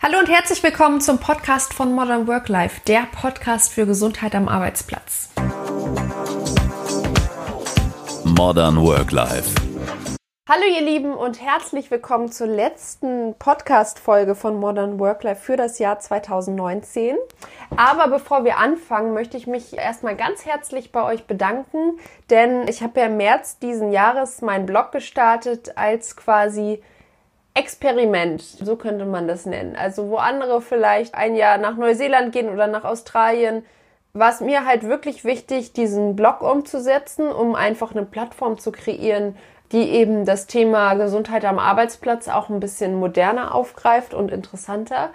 Hallo und herzlich willkommen zum Podcast von Modern Work Life, der Podcast für Gesundheit am Arbeitsplatz. Modern Work Life. Hallo ihr Lieben und herzlich willkommen zur letzten Podcast-Folge von Modern Work Life für das Jahr 2019. Aber bevor wir anfangen, möchte ich mich erstmal ganz herzlich bei euch bedanken, denn ich habe ja im März diesen Jahres meinen Blog gestartet als quasi Experiment, so könnte man das nennen. Also wo andere vielleicht ein Jahr nach Neuseeland gehen oder nach Australien, war es mir halt wirklich wichtig, diesen Blog umzusetzen, um einfach eine Plattform zu kreieren, die eben das Thema Gesundheit am Arbeitsplatz auch ein bisschen moderner aufgreift und interessanter.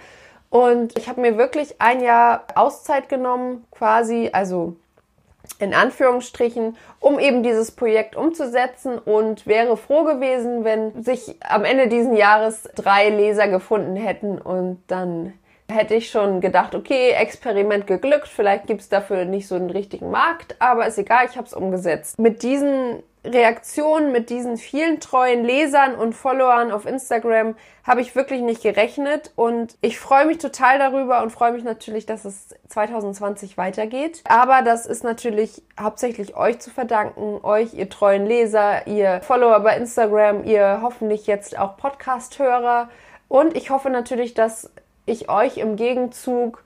Und ich habe mir wirklich ein Jahr Auszeit genommen, quasi, also in Anführungsstrichen, um eben dieses Projekt umzusetzen und wäre froh gewesen, wenn sich am Ende diesen Jahres drei Leser gefunden hätten und dann hätte ich schon gedacht, okay, Experiment geglückt, vielleicht gibt's dafür nicht so einen richtigen Markt, aber ist egal, ich habe es umgesetzt. Mit diesen Reaktionen, mit diesen vielen treuen Lesern und Followern auf Instagram habe ich wirklich nicht gerechnet und ich freue mich total darüber und freue mich natürlich, dass es 2020 weitergeht. Aber das ist natürlich hauptsächlich euch zu verdanken, euch, ihr treuen Leser, ihr Follower bei Instagram, ihr hoffentlich jetzt auch Podcast-Hörer und ich hoffe natürlich, dass ich euch im Gegenzug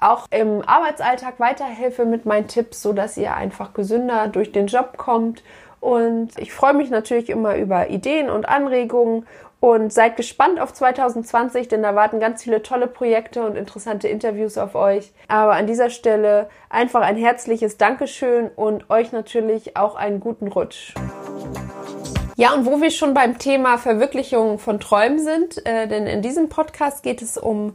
auch im Arbeitsalltag weiterhelfe mit meinen Tipps, so dass ihr einfach gesünder durch den Job kommt und ich freue mich natürlich immer über Ideen und Anregungen und seid gespannt auf 2020, denn da warten ganz viele tolle Projekte und interessante Interviews auf euch. Aber an dieser Stelle einfach ein herzliches Dankeschön und euch natürlich auch einen guten Rutsch. Ja, und wo wir schon beim Thema Verwirklichung von Träumen sind, äh, denn in diesem Podcast geht es um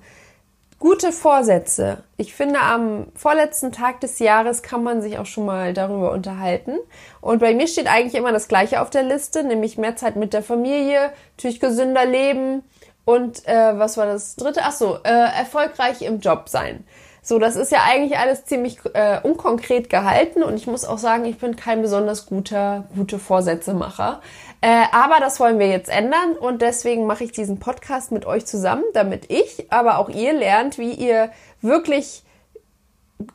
Gute Vorsätze. Ich finde, am vorletzten Tag des Jahres kann man sich auch schon mal darüber unterhalten. Und bei mir steht eigentlich immer das Gleiche auf der Liste, nämlich mehr Zeit mit der Familie, natürlich gesünder leben und äh, was war das dritte? Ach so, äh, erfolgreich im Job sein. So, das ist ja eigentlich alles ziemlich äh, unkonkret gehalten und ich muss auch sagen, ich bin kein besonders guter, gute Vorsätzemacher. Äh, aber das wollen wir jetzt ändern und deswegen mache ich diesen Podcast mit euch zusammen, damit ich, aber auch ihr lernt, wie ihr wirklich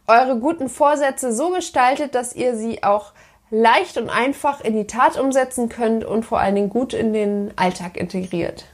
eure guten Vorsätze so gestaltet, dass ihr sie auch leicht und einfach in die Tat umsetzen könnt und vor allen Dingen gut in den Alltag integriert.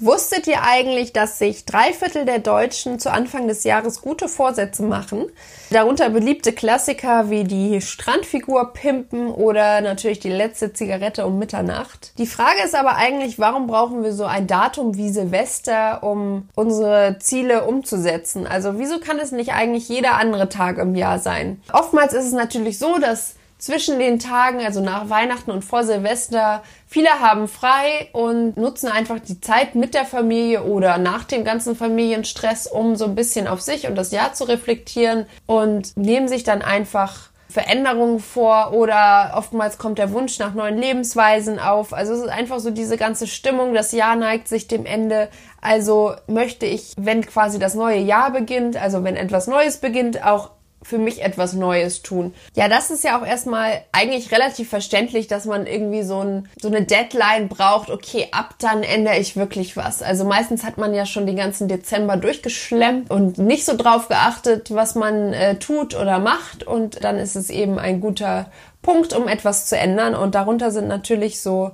Wusstet ihr eigentlich, dass sich drei Viertel der Deutschen zu Anfang des Jahres gute Vorsätze machen? Darunter beliebte Klassiker wie die Strandfigur pimpen oder natürlich die letzte Zigarette um Mitternacht. Die Frage ist aber eigentlich, warum brauchen wir so ein Datum wie Silvester, um unsere Ziele umzusetzen? Also wieso kann es nicht eigentlich jeder andere Tag im Jahr sein? Oftmals ist es natürlich so, dass zwischen den Tagen, also nach Weihnachten und vor Silvester, viele haben frei und nutzen einfach die Zeit mit der Familie oder nach dem ganzen Familienstress, um so ein bisschen auf sich und das Jahr zu reflektieren und nehmen sich dann einfach Veränderungen vor oder oftmals kommt der Wunsch nach neuen Lebensweisen auf. Also es ist einfach so diese ganze Stimmung, das Jahr neigt sich dem Ende. Also möchte ich, wenn quasi das neue Jahr beginnt, also wenn etwas Neues beginnt, auch für mich etwas Neues tun. Ja, das ist ja auch erstmal eigentlich relativ verständlich, dass man irgendwie so, ein, so eine Deadline braucht. Okay, ab dann ändere ich wirklich was. Also meistens hat man ja schon den ganzen Dezember durchgeschlemmt und nicht so drauf geachtet, was man äh, tut oder macht. Und dann ist es eben ein guter Punkt, um etwas zu ändern. Und darunter sind natürlich so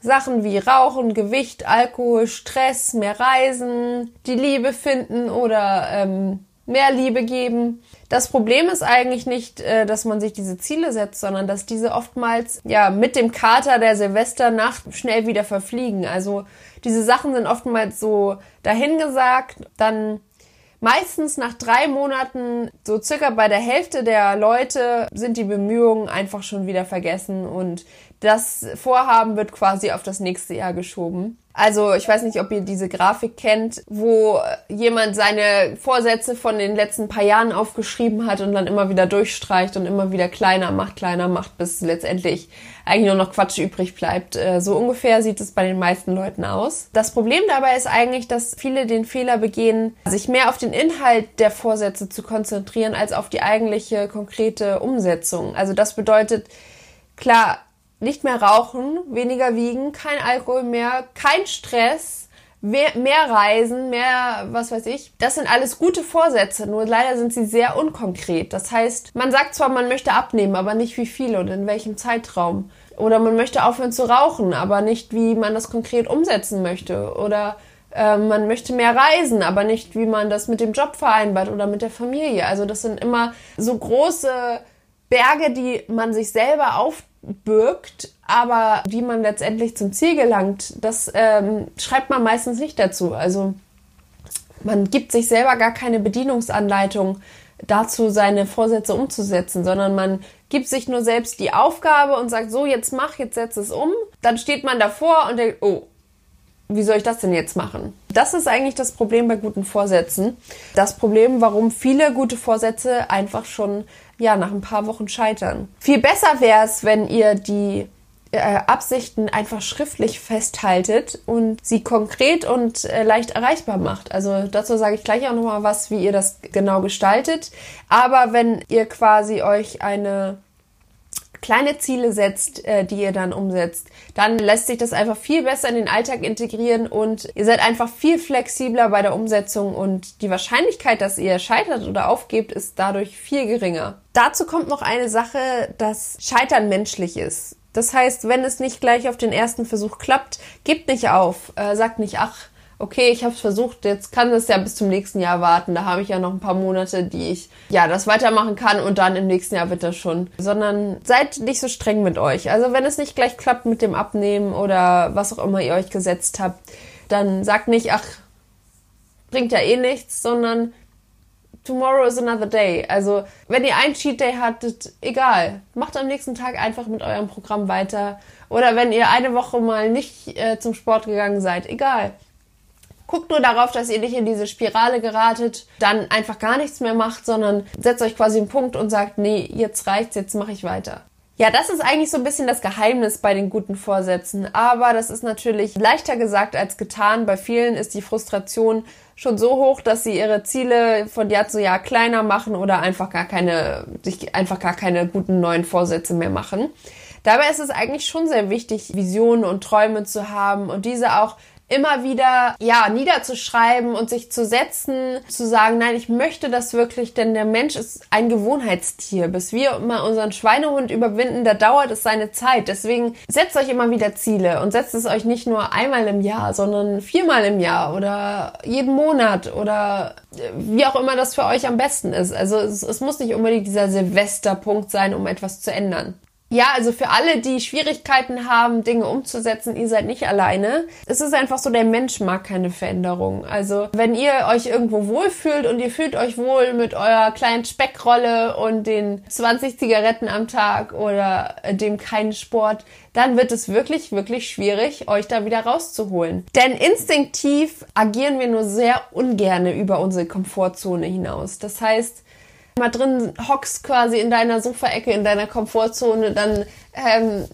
Sachen wie Rauchen, Gewicht, Alkohol, Stress, mehr Reisen, die Liebe finden oder ähm, mehr Liebe geben. Das Problem ist eigentlich nicht, äh, dass man sich diese Ziele setzt, sondern dass diese oftmals ja mit dem Kater der Silvesternacht schnell wieder verfliegen. Also diese Sachen sind oftmals so dahingesagt, dann meistens nach drei Monaten, so circa bei der Hälfte der Leute, sind die Bemühungen einfach schon wieder vergessen und das Vorhaben wird quasi auf das nächste Jahr geschoben. Also ich weiß nicht, ob ihr diese Grafik kennt, wo jemand seine Vorsätze von den letzten paar Jahren aufgeschrieben hat und dann immer wieder durchstreicht und immer wieder kleiner macht, kleiner macht, bis letztendlich eigentlich nur noch Quatsch übrig bleibt. Äh, so ungefähr sieht es bei den meisten Leuten aus. Das Problem dabei ist eigentlich, dass viele den Fehler begehen, sich mehr auf den Inhalt der Vorsätze zu konzentrieren, als auf die eigentliche konkrete Umsetzung. Also das bedeutet, klar, nicht mehr rauchen, weniger wiegen, kein Alkohol mehr, kein Stress, mehr, mehr Reisen, mehr, was weiß ich. Das sind alles gute Vorsätze, nur leider sind sie sehr unkonkret. Das heißt, man sagt zwar, man möchte abnehmen, aber nicht wie viel und in welchem Zeitraum. Oder man möchte aufhören zu rauchen, aber nicht, wie man das konkret umsetzen möchte. Oder äh, man möchte mehr reisen, aber nicht, wie man das mit dem Job vereinbart oder mit der Familie. Also das sind immer so große Berge, die man sich selber aufbürgt, aber wie man letztendlich zum Ziel gelangt, das ähm, schreibt man meistens nicht dazu. Also man gibt sich selber gar keine Bedienungsanleitung dazu, seine Vorsätze umzusetzen, sondern man gibt sich nur selbst die Aufgabe und sagt, so, jetzt mach, jetzt setz es um. Dann steht man davor und denkt, oh, wie soll ich das denn jetzt machen? Das ist eigentlich das Problem bei guten Vorsätzen. Das Problem, warum viele gute Vorsätze einfach schon ja nach ein paar Wochen scheitern. Viel besser wäre es, wenn ihr die äh, Absichten einfach schriftlich festhaltet und sie konkret und äh, leicht erreichbar macht. Also dazu sage ich gleich auch nochmal was, wie ihr das genau gestaltet. Aber wenn ihr quasi euch eine kleine Ziele setzt, äh, die ihr dann umsetzt, dann lässt sich das einfach viel besser in den Alltag integrieren und ihr seid einfach viel flexibler bei der Umsetzung und die Wahrscheinlichkeit, dass ihr scheitert oder aufgebt, ist dadurch viel geringer. Dazu kommt noch eine Sache, dass Scheitern menschlich ist. Das heißt, wenn es nicht gleich auf den ersten Versuch klappt, gebt nicht auf, äh, sagt nicht, ach, okay, ich habe es versucht, jetzt kann es ja bis zum nächsten Jahr warten. Da habe ich ja noch ein paar Monate, die ich ja das weitermachen kann und dann im nächsten Jahr wird das schon. Sondern seid nicht so streng mit euch. Also wenn es nicht gleich klappt mit dem Abnehmen oder was auch immer ihr euch gesetzt habt, dann sagt nicht, ach, bringt ja eh nichts, sondern tomorrow is another day. Also, wenn ihr einen Cheat Day hattet, egal. Macht am nächsten Tag einfach mit eurem Programm weiter. Oder wenn ihr eine Woche mal nicht äh, zum Sport gegangen seid, egal. Guckt nur darauf, dass ihr nicht in diese Spirale geratet, dann einfach gar nichts mehr macht, sondern setzt euch quasi einen Punkt und sagt, nee, jetzt reicht's, jetzt mache ich weiter. Ja, das ist eigentlich so ein bisschen das Geheimnis bei den guten Vorsätzen. Aber das ist natürlich leichter gesagt als getan. Bei vielen ist die Frustration schon so hoch, dass sie ihre Ziele von Jahr zu Jahr kleiner machen oder einfach gar keine, sich einfach gar keine guten neuen Vorsätze mehr machen. Dabei ist es eigentlich schon sehr wichtig, Visionen und Träume zu haben und diese auch immer wieder, ja, niederzuschreiben und sich zu setzen, zu sagen, nein, ich möchte das wirklich, denn der Mensch ist ein Gewohnheitstier. Bis wir immer unseren Schweinehund überwinden, da dauert es seine Zeit. Deswegen setzt euch immer wieder Ziele und setzt es euch nicht nur einmal im Jahr, sondern viermal im Jahr oder jeden Monat oder wie auch immer das für euch am besten ist. Also es, es muss nicht unbedingt dieser Silvesterpunkt sein, um etwas zu ändern. Ja, also für alle, die Schwierigkeiten haben, Dinge umzusetzen, ihr seid nicht alleine. Es ist einfach so, der Mensch mag keine Veränderung. Also wenn ihr euch irgendwo wohlfühlt und ihr fühlt euch wohl mit eurer kleinen Speckrolle und den 20 Zigaretten am Tag oder dem keinen Sport, dann wird es wirklich, wirklich schwierig, euch da wieder rauszuholen. Denn instinktiv agieren wir nur sehr ungerne über unsere Komfortzone hinaus. Das heißt, mal drin hockst quasi in deiner Sofaecke, in deiner Komfortzone, dann ähm,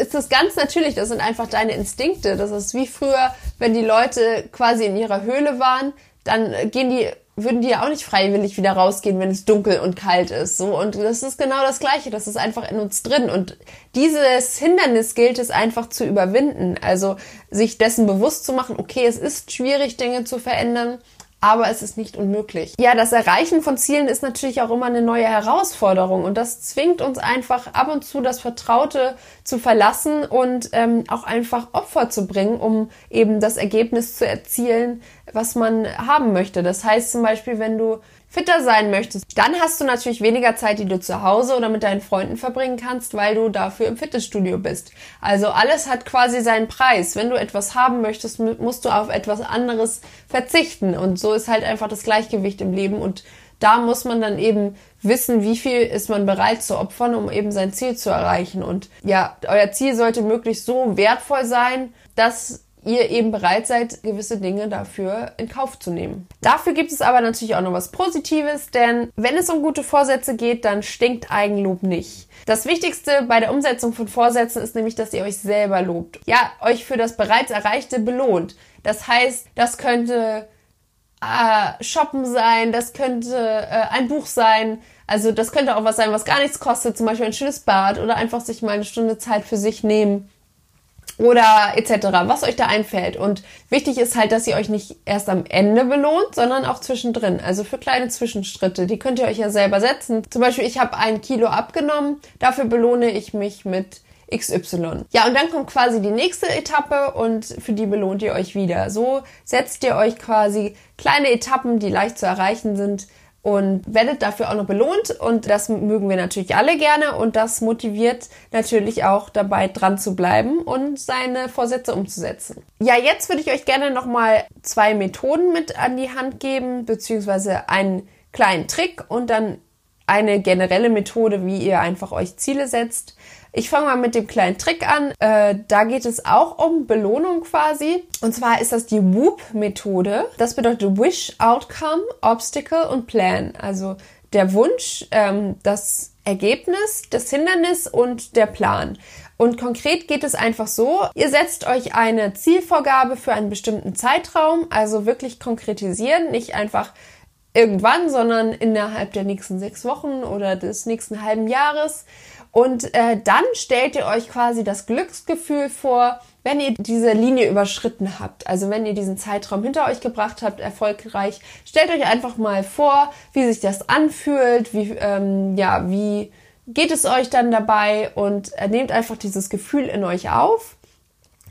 ist das ganz natürlich. Das sind einfach deine Instinkte. Das ist wie früher, wenn die Leute quasi in ihrer Höhle waren, dann gehen die würden die ja auch nicht freiwillig wieder rausgehen, wenn es dunkel und kalt ist. So und das ist genau das Gleiche. Das ist einfach in uns drin und dieses Hindernis gilt es einfach zu überwinden. Also sich dessen bewusst zu machen. Okay, es ist schwierig, Dinge zu verändern aber es ist nicht unmöglich. Ja, das Erreichen von Zielen ist natürlich auch immer eine neue Herausforderung und das zwingt uns einfach ab und zu das Vertraute zu verlassen und ähm, auch einfach Opfer zu bringen, um eben das Ergebnis zu erzielen, was man haben möchte. Das heißt zum Beispiel, wenn du fitter sein möchtest, dann hast du natürlich weniger Zeit, die du zu Hause oder mit deinen Freunden verbringen kannst, weil du dafür im Fitnessstudio bist. Also alles hat quasi seinen Preis. Wenn du etwas haben möchtest, musst du auf etwas anderes verzichten. Und so ist halt einfach das Gleichgewicht im Leben. Und da muss man dann eben wissen, wie viel ist man bereit zu opfern, um eben sein Ziel zu erreichen. Und ja, euer Ziel sollte möglichst so wertvoll sein, dass ihr eben bereit seid, gewisse Dinge dafür in Kauf zu nehmen. Dafür gibt es aber natürlich auch noch was Positives, denn wenn es um gute Vorsätze geht, dann stinkt Eigenlob nicht. Das Wichtigste bei der Umsetzung von Vorsätzen ist nämlich, dass ihr euch selber lobt. Ja, euch für das bereits Erreichte belohnt. Das heißt, das könnte äh, shoppen sein, das könnte äh, ein Buch sein, also das könnte auch was sein, was gar nichts kostet, zum Beispiel ein schönes Bad oder einfach sich mal eine Stunde Zeit für sich nehmen oder etc., was euch da einfällt. Und wichtig ist halt, dass ihr euch nicht erst am Ende belohnt, sondern auch zwischendrin. Also für kleine Zwischenschritte. Die könnt ihr euch ja selber setzen. Zum Beispiel, ich habe ein Kilo abgenommen. Dafür belohne ich mich mit XY. Ja, und dann kommt quasi die nächste Etappe und für die belohnt ihr euch wieder. So setzt ihr euch quasi kleine Etappen, die leicht zu erreichen sind, und werdet dafür auch noch belohnt und das mögen wir natürlich alle gerne und das motiviert natürlich auch dabei dran zu bleiben und seine Vorsätze umzusetzen. Ja, jetzt würde ich euch gerne nochmal zwei Methoden mit an die Hand geben, beziehungsweise einen kleinen Trick und dann eine generelle Methode, wie ihr einfach euch Ziele setzt. Ich fange mal mit dem kleinen Trick an. Äh, da geht es auch um Belohnung quasi. Und zwar ist das die WOOP-Methode. Das bedeutet Wish, Outcome, Obstacle und Plan. Also der Wunsch, ähm, das Ergebnis, das Hindernis und der Plan. Und konkret geht es einfach so, ihr setzt euch eine Zielvorgabe für einen bestimmten Zeitraum, also wirklich konkretisieren, nicht einfach irgendwann, sondern innerhalb der nächsten sechs Wochen oder des nächsten halben Jahres. Und äh, dann stellt ihr euch quasi das Glücksgefühl vor, wenn ihr diese Linie überschritten habt. Also wenn ihr diesen Zeitraum hinter euch gebracht habt, erfolgreich, stellt euch einfach mal vor, wie sich das anfühlt, wie, ähm, ja, wie geht es euch dann dabei und äh, nehmt einfach dieses Gefühl in euch auf.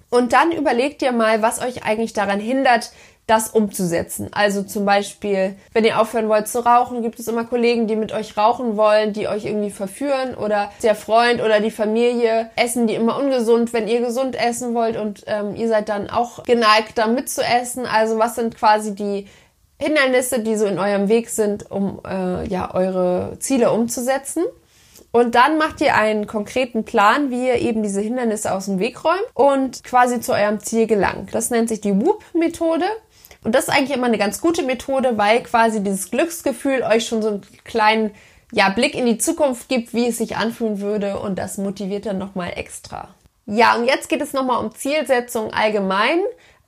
Und dann überlegt ihr mal, was euch eigentlich daran hindert, das umzusetzen. Also zum Beispiel, wenn ihr aufhören wollt zu rauchen, gibt es immer Kollegen, die mit euch rauchen wollen, die euch irgendwie verführen oder der Freund oder die Familie essen die immer ungesund, wenn ihr gesund essen wollt und ähm, ihr seid dann auch geneigt, da mitzuessen. Also was sind quasi die Hindernisse, die so in eurem Weg sind, um äh, ja eure Ziele umzusetzen? Und dann macht ihr einen konkreten Plan, wie ihr eben diese Hindernisse aus dem Weg räumt und quasi zu eurem Ziel gelangt. Das nennt sich die Whoop-Methode. Und das ist eigentlich immer eine ganz gute Methode, weil quasi dieses Glücksgefühl euch schon so einen kleinen ja, Blick in die Zukunft gibt, wie es sich anfühlen würde und das motiviert dann nochmal extra. Ja, und jetzt geht es nochmal um Zielsetzung allgemein.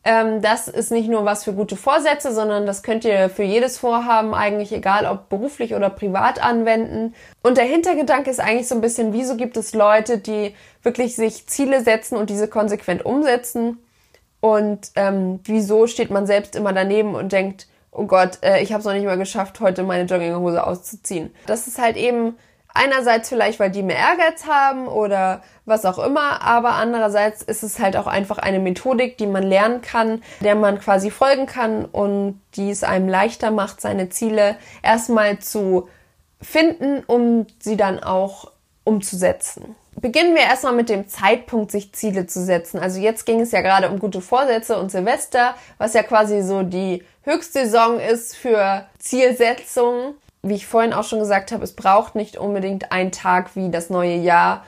Ähm, das ist nicht nur was für gute Vorsätze, sondern das könnt ihr für jedes Vorhaben eigentlich, egal ob beruflich oder privat, anwenden. Und der Hintergedanke ist eigentlich so ein bisschen, wieso gibt es Leute, die wirklich sich Ziele setzen und diese konsequent umsetzen? Und ähm, wieso steht man selbst immer daneben und denkt, oh Gott, äh, ich habe es noch nicht mal geschafft, heute meine Jogginghose auszuziehen. Das ist halt eben einerseits vielleicht, weil die mehr Ehrgeiz haben oder was auch immer, aber andererseits ist es halt auch einfach eine Methodik, die man lernen kann, der man quasi folgen kann und die es einem leichter macht, seine Ziele erstmal zu finden, um sie dann auch umzusetzen. Beginnen wir erstmal mit dem Zeitpunkt, sich Ziele zu setzen. Also jetzt ging es ja gerade um gute Vorsätze und Silvester, was ja quasi so die Höchstsaison ist für Zielsetzungen. Wie ich vorhin auch schon gesagt habe, es braucht nicht unbedingt einen Tag wie das neue Jahr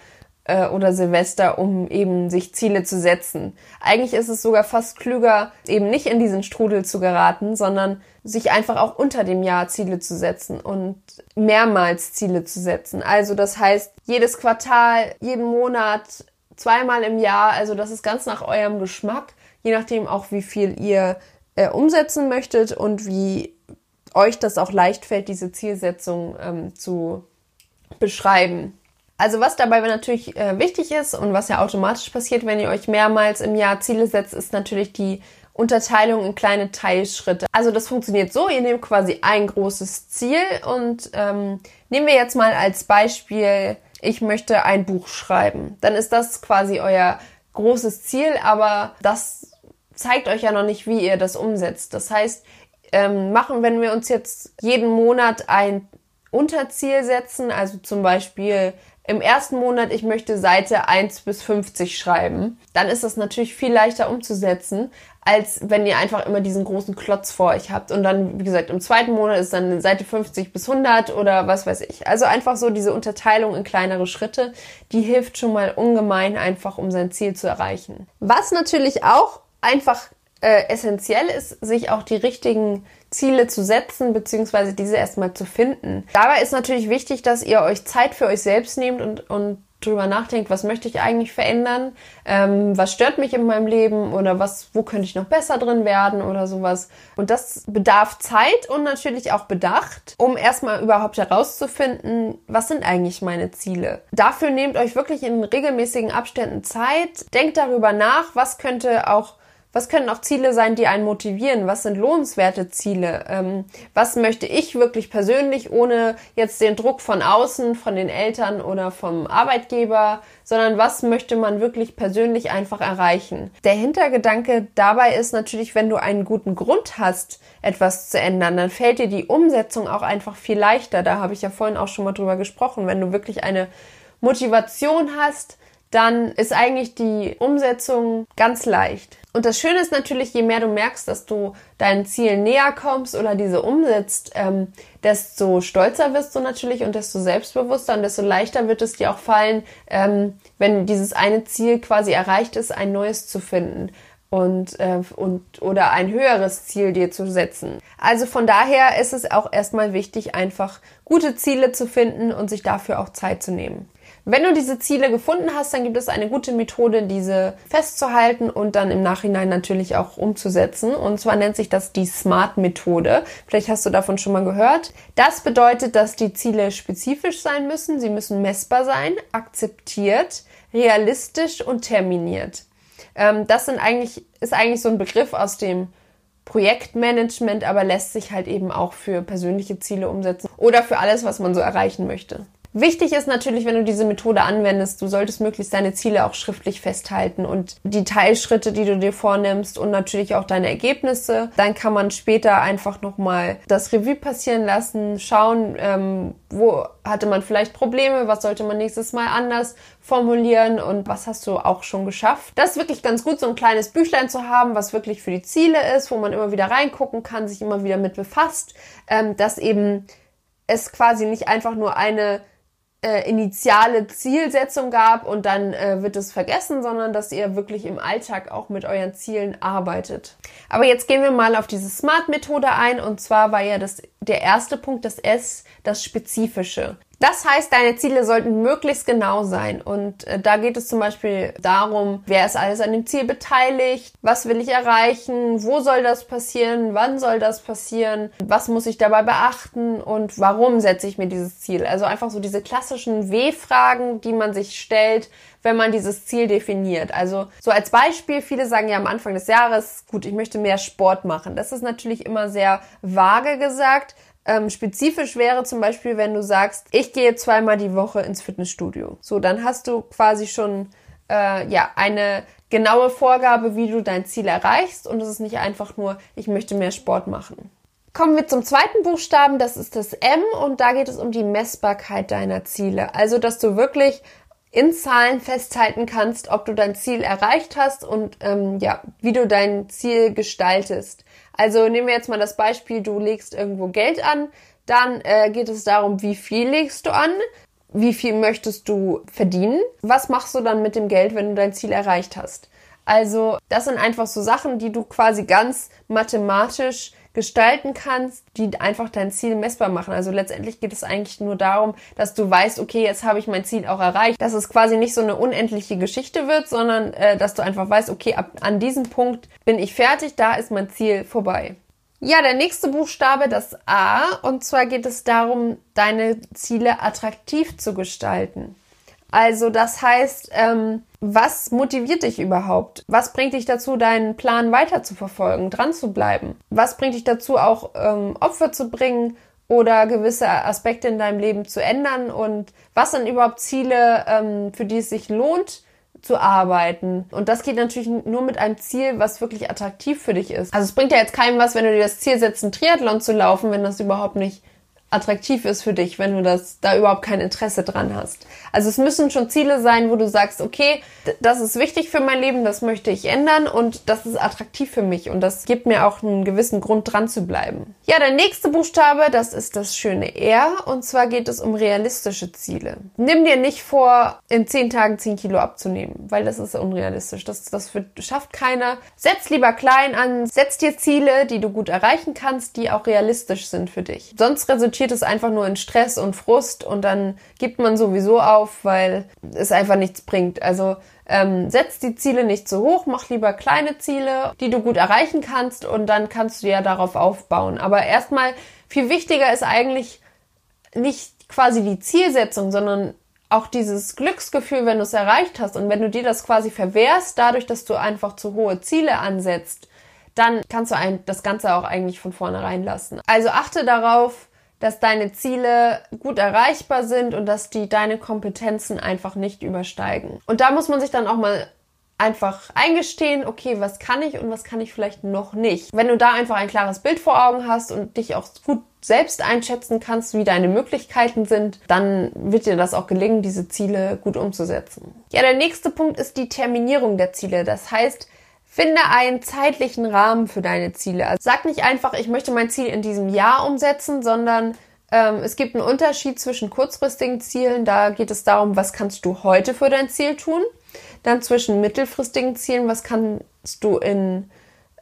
äh, oder Silvester, um eben sich Ziele zu setzen. Eigentlich ist es sogar fast klüger, eben nicht in diesen Strudel zu geraten, sondern sich einfach auch unter dem Jahr Ziele zu setzen und mehrmals Ziele zu setzen. Also das heißt, jedes Quartal, jeden Monat, zweimal im Jahr, also das ist ganz nach eurem Geschmack, je nachdem auch, wie viel ihr äh, umsetzen möchtet und wie euch das auch leicht fällt, diese Zielsetzung ähm, zu beschreiben. Also was dabei natürlich äh, wichtig ist und was ja automatisch passiert, wenn ihr euch mehrmals im Jahr Ziele setzt, ist natürlich die Unterteilung in kleine Teilschritte. Also das funktioniert so, ihr nehmt quasi ein großes Ziel und ähm, nehmen wir jetzt mal als Beispiel, ich möchte ein Buch schreiben. Dann ist das quasi euer großes Ziel, aber das zeigt euch ja noch nicht, wie ihr das umsetzt. Das heißt, ähm, machen, wenn wir uns jetzt jeden Monat ein Unterziel setzen, also zum Beispiel im ersten Monat, ich möchte Seite 1 bis 50 schreiben, dann ist das natürlich viel leichter umzusetzen, als wenn ihr einfach immer diesen großen Klotz vor euch habt. Und dann, wie gesagt, im zweiten Monat ist dann Seite 50 bis 100 oder was weiß ich. Also einfach so diese Unterteilung in kleinere Schritte, die hilft schon mal ungemein einfach, um sein Ziel zu erreichen. Was natürlich auch einfach äh, essentiell ist, sich auch die richtigen Ziele zu setzen, beziehungsweise diese erstmal zu finden. Dabei ist natürlich wichtig, dass ihr euch Zeit für euch selbst nehmt und, und drüber nachdenkt, was möchte ich eigentlich verändern, ähm, was stört mich in meinem Leben oder was, wo könnte ich noch besser drin werden oder sowas. Und das bedarf Zeit und natürlich auch Bedacht, um erstmal überhaupt herauszufinden, was sind eigentlich meine Ziele. Dafür nehmt euch wirklich in regelmäßigen Abständen Zeit, denkt darüber nach, was könnte auch was können auch Ziele sein, die einen motivieren? Was sind lohnenswerte Ziele? Ähm, was möchte ich wirklich persönlich, ohne jetzt den Druck von außen, von den Eltern oder vom Arbeitgeber, sondern was möchte man wirklich persönlich einfach erreichen? Der Hintergedanke dabei ist natürlich, wenn du einen guten Grund hast, etwas zu ändern, dann fällt dir die Umsetzung auch einfach viel leichter. Da habe ich ja vorhin auch schon mal drüber gesprochen. Wenn du wirklich eine Motivation hast, dann ist eigentlich die Umsetzung ganz leicht. Und das Schöne ist natürlich, je mehr du merkst, dass du deinen Zielen näher kommst oder diese umsetzt, ähm, desto stolzer wirst du natürlich und desto selbstbewusster und desto leichter wird es dir auch fallen, ähm, wenn dieses eine Ziel quasi erreicht ist, ein neues zu finden und, äh, und oder ein höheres Ziel dir zu setzen. Also von daher ist es auch erstmal wichtig, einfach gute Ziele zu finden und sich dafür auch Zeit zu nehmen. Wenn du diese Ziele gefunden hast, dann gibt es eine gute Methode, diese festzuhalten und dann im Nachhinein natürlich auch umzusetzen. Und zwar nennt sich das die SMART-Methode. Vielleicht hast du davon schon mal gehört. Das bedeutet, dass die Ziele spezifisch sein müssen. Sie müssen messbar sein, akzeptiert, realistisch und terminiert. Ähm, das sind eigentlich, ist eigentlich so ein Begriff aus dem Projektmanagement, aber lässt sich halt eben auch für persönliche Ziele umsetzen oder für alles, was man so erreichen möchte. Wichtig ist natürlich, wenn du diese Methode anwendest, du solltest möglichst deine Ziele auch schriftlich festhalten und die Teilschritte, die du dir vornimmst und natürlich auch deine Ergebnisse. Dann kann man später einfach nochmal das Revue passieren lassen, schauen, ähm, wo hatte man vielleicht Probleme, was sollte man nächstes Mal anders formulieren und was hast du auch schon geschafft. Das ist wirklich ganz gut, so ein kleines Büchlein zu haben, was wirklich für die Ziele ist, wo man immer wieder reingucken kann, sich immer wieder mit befasst, ähm, dass eben es quasi nicht einfach nur eine äh, initiale Zielsetzung gab und dann äh, wird es vergessen, sondern dass ihr wirklich im Alltag auch mit euren Zielen arbeitet. Aber jetzt gehen wir mal auf diese Smart-Methode ein und zwar war ja das der erste Punkt, das S, das Spezifische. Das heißt, deine Ziele sollten möglichst genau sein. Und äh, da geht es zum Beispiel darum, wer ist alles an dem Ziel beteiligt, was will ich erreichen, wo soll das passieren, wann soll das passieren, was muss ich dabei beachten und warum setze ich mir dieses Ziel. Also einfach so diese klassischen W-Fragen, die man sich stellt, wenn man dieses Ziel definiert. Also so als Beispiel, viele sagen ja am Anfang des Jahres, gut, ich möchte mehr Sport machen. Das ist natürlich immer sehr vage gesagt. Ähm, spezifisch wäre zum Beispiel, wenn du sagst, ich gehe zweimal die Woche ins Fitnessstudio. So, dann hast du quasi schon äh, ja eine genaue Vorgabe, wie du dein Ziel erreichst und es ist nicht einfach nur, ich möchte mehr Sport machen. Kommen wir zum zweiten Buchstaben, das ist das M und da geht es um die Messbarkeit deiner Ziele. Also, dass du wirklich in Zahlen festhalten kannst, ob du dein Ziel erreicht hast und ähm, ja, wie du dein Ziel gestaltest. Also nehmen wir jetzt mal das Beispiel, du legst irgendwo Geld an, dann äh, geht es darum, wie viel legst du an, wie viel möchtest du verdienen, was machst du dann mit dem Geld, wenn du dein Ziel erreicht hast. Also das sind einfach so Sachen, die du quasi ganz mathematisch gestalten kannst, die einfach dein Ziel messbar machen. Also letztendlich geht es eigentlich nur darum, dass du weißt, okay, jetzt habe ich mein Ziel auch erreicht, dass es quasi nicht so eine unendliche Geschichte wird, sondern äh, dass du einfach weißt, okay, ab an diesem Punkt bin ich fertig, da ist mein Ziel vorbei. Ja, der nächste Buchstabe, das A, und zwar geht es darum, deine Ziele attraktiv zu gestalten. Also das heißt, ähm, was motiviert dich überhaupt? Was bringt dich dazu, deinen Plan weiter zu verfolgen, dran zu bleiben? Was bringt dich dazu, auch ähm, Opfer zu bringen oder gewisse Aspekte in deinem Leben zu ändern? Und was sind überhaupt Ziele, ähm, für die es sich lohnt, zu arbeiten. Und das geht natürlich nur mit einem Ziel, was wirklich attraktiv für dich ist. Also es bringt ja jetzt keinem was, wenn du dir das Ziel setzt, einen Triathlon zu laufen, wenn das überhaupt nicht attraktiv ist für dich, wenn du das da überhaupt kein Interesse dran hast. Also es müssen schon Ziele sein, wo du sagst, okay, das ist wichtig für mein Leben, das möchte ich ändern und das ist attraktiv für mich und das gibt mir auch einen gewissen Grund dran zu bleiben. Ja, der nächste Buchstabe, das ist das schöne R und zwar geht es um realistische Ziele. Nimm dir nicht vor, in zehn Tagen zehn Kilo abzunehmen, weil das ist unrealistisch. Das, das wird, schafft keiner. Setz lieber klein an, setz dir Ziele, die du gut erreichen kannst, die auch realistisch sind für dich. Sonst resultiert resultiert es einfach nur in Stress und Frust und dann gibt man sowieso auf, weil es einfach nichts bringt. Also ähm, setz die Ziele nicht zu hoch, mach lieber kleine Ziele, die du gut erreichen kannst und dann kannst du ja darauf aufbauen. Aber erstmal viel wichtiger ist eigentlich nicht quasi die Zielsetzung, sondern auch dieses Glücksgefühl, wenn du es erreicht hast und wenn du dir das quasi verwehrst, dadurch, dass du einfach zu hohe Ziele ansetzt, dann kannst du ein, das Ganze auch eigentlich von vornherein lassen. Also achte darauf, dass deine Ziele gut erreichbar sind und dass die deine Kompetenzen einfach nicht übersteigen. Und da muss man sich dann auch mal einfach eingestehen, okay, was kann ich und was kann ich vielleicht noch nicht. Wenn du da einfach ein klares Bild vor Augen hast und dich auch gut selbst einschätzen kannst, wie deine Möglichkeiten sind, dann wird dir das auch gelingen, diese Ziele gut umzusetzen. Ja, der nächste Punkt ist die Terminierung der Ziele. Das heißt, Finde einen zeitlichen Rahmen für deine Ziele. Also sag nicht einfach, ich möchte mein Ziel in diesem Jahr umsetzen, sondern ähm, es gibt einen Unterschied zwischen kurzfristigen Zielen. Da geht es darum, was kannst du heute für dein Ziel tun. Dann zwischen mittelfristigen Zielen, was kannst du in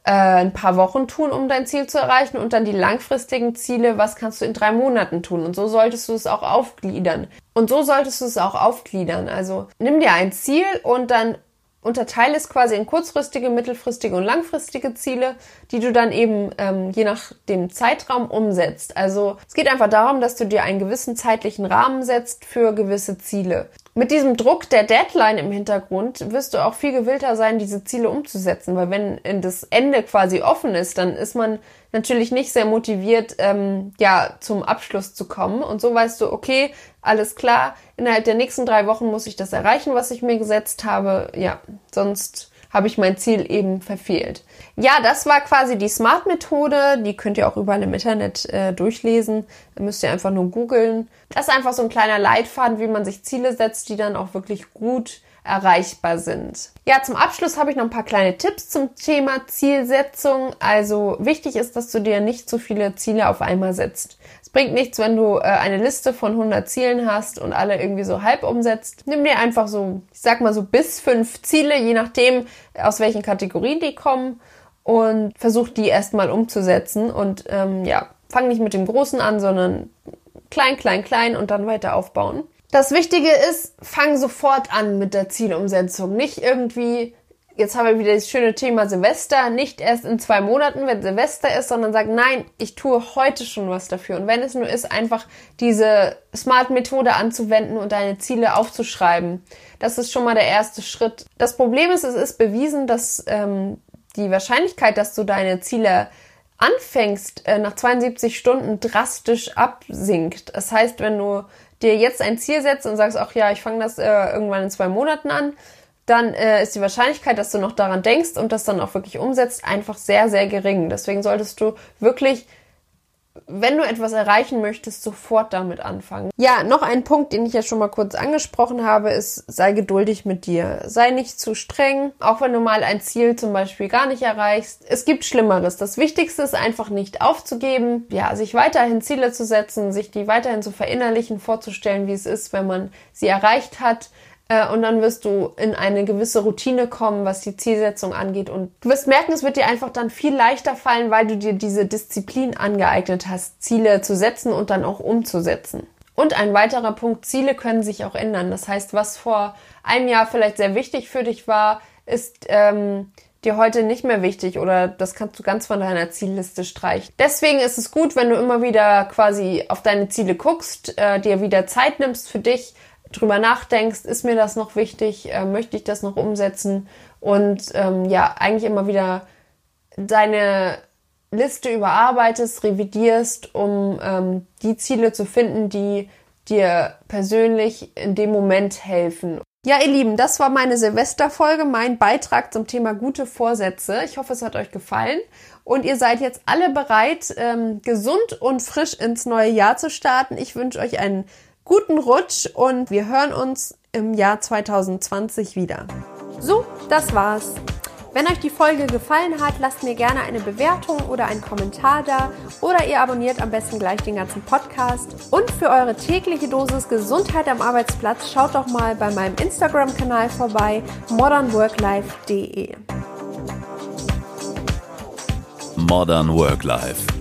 äh, ein paar Wochen tun, um dein Ziel zu erreichen. Und dann die langfristigen Ziele, was kannst du in drei Monaten tun. Und so solltest du es auch aufgliedern. Und so solltest du es auch aufgliedern. Also nimm dir ein Ziel und dann unterteile es quasi in kurzfristige, mittelfristige und langfristige Ziele, die du dann eben ähm, je nach dem Zeitraum umsetzt. Also es geht einfach darum, dass du dir einen gewissen zeitlichen Rahmen setzt für gewisse Ziele. Mit diesem Druck der Deadline im Hintergrund wirst du auch viel gewillter sein, diese Ziele umzusetzen, weil wenn das Ende quasi offen ist, dann ist man natürlich nicht sehr motiviert, ähm, ja, zum Abschluss zu kommen. Und so weißt du, okay, alles klar, innerhalb der nächsten drei Wochen muss ich das erreichen, was ich mir gesetzt habe. Ja, sonst habe ich mein Ziel eben verfehlt. Ja, das war quasi die Smart-Methode. Die könnt ihr auch überall im Internet äh, durchlesen. Da müsst ihr einfach nur googeln. Das ist einfach so ein kleiner Leitfaden, wie man sich Ziele setzt, die dann auch wirklich gut erreichbar sind. Ja, zum Abschluss habe ich noch ein paar kleine Tipps zum Thema Zielsetzung. Also wichtig ist, dass du dir nicht zu viele Ziele auf einmal setzt. Es bringt nichts, wenn du äh, eine Liste von 100 Zielen hast und alle irgendwie so halb umsetzt. Nimm dir einfach so, ich sag mal so bis fünf Ziele, je nachdem, aus welchen Kategorien die kommen und versuch die erstmal umzusetzen und ähm, ja, fang nicht mit dem Großen an, sondern klein, klein, klein und dann weiter aufbauen. Das Wichtige ist, fang sofort an mit der Zielumsetzung. Nicht irgendwie, jetzt haben wir wieder das schöne Thema Silvester, nicht erst in zwei Monaten, wenn Silvester ist, sondern sag, nein, ich tue heute schon was dafür. Und wenn es nur ist, einfach diese Smart-Methode anzuwenden und deine Ziele aufzuschreiben. Das ist schon mal der erste Schritt. Das Problem ist, es ist bewiesen, dass ähm, die Wahrscheinlichkeit, dass du deine Ziele anfängst, äh, nach 72 Stunden drastisch absinkt. Das heißt, wenn du dir jetzt ein Ziel setzt und sagst, ach ja, ich fange das äh, irgendwann in zwei Monaten an, dann äh, ist die Wahrscheinlichkeit, dass du noch daran denkst und das dann auch wirklich umsetzt, einfach sehr, sehr gering. Deswegen solltest du wirklich wenn du etwas erreichen möchtest, sofort damit anfangen. Ja, noch ein Punkt, den ich ja schon mal kurz angesprochen habe, ist, sei geduldig mit dir. Sei nicht zu streng, auch wenn du mal ein Ziel zum Beispiel gar nicht erreichst. Es gibt Schlimmeres. Das Wichtigste ist einfach nicht aufzugeben, ja, sich weiterhin Ziele zu setzen, sich die weiterhin zu verinnerlichen, vorzustellen, wie es ist, wenn man sie erreicht hat und dann wirst du in eine gewisse Routine kommen, was die Zielsetzung angeht. Und du wirst merken, es wird dir einfach dann viel leichter fallen, weil du dir diese Disziplin angeeignet hast, Ziele zu setzen und dann auch umzusetzen. Und ein weiterer Punkt, Ziele können sich auch ändern. Das heißt, was vor einem Jahr vielleicht sehr wichtig für dich war, ist ähm, dir heute nicht mehr wichtig oder das kannst du ganz von deiner Zielliste streichen. Deswegen ist es gut, wenn du immer wieder quasi auf deine Ziele guckst, äh, dir wieder Zeit nimmst für dich drüber nachdenkst, ist mir das noch wichtig, äh, möchte ich das noch umsetzen und ähm, ja, eigentlich immer wieder deine Liste überarbeitest, revidierst, um ähm, die Ziele zu finden, die dir persönlich in dem Moment helfen. Ja, ihr Lieben, das war meine Silvesterfolge, mein Beitrag zum Thema gute Vorsätze. Ich hoffe, es hat euch gefallen und ihr seid jetzt alle bereit, ähm, gesund und frisch ins neue Jahr zu starten. Ich wünsche euch einen guten Rutsch und wir hören uns im Jahr 2020 wieder. So, das war's. Wenn euch die Folge gefallen hat, lasst mir gerne eine Bewertung oder einen Kommentar da oder ihr abonniert am besten gleich den ganzen Podcast. Und für eure tägliche Dosis Gesundheit am Arbeitsplatz schaut doch mal bei meinem Instagram-Kanal vorbei modernworklife.de. Modern Work Life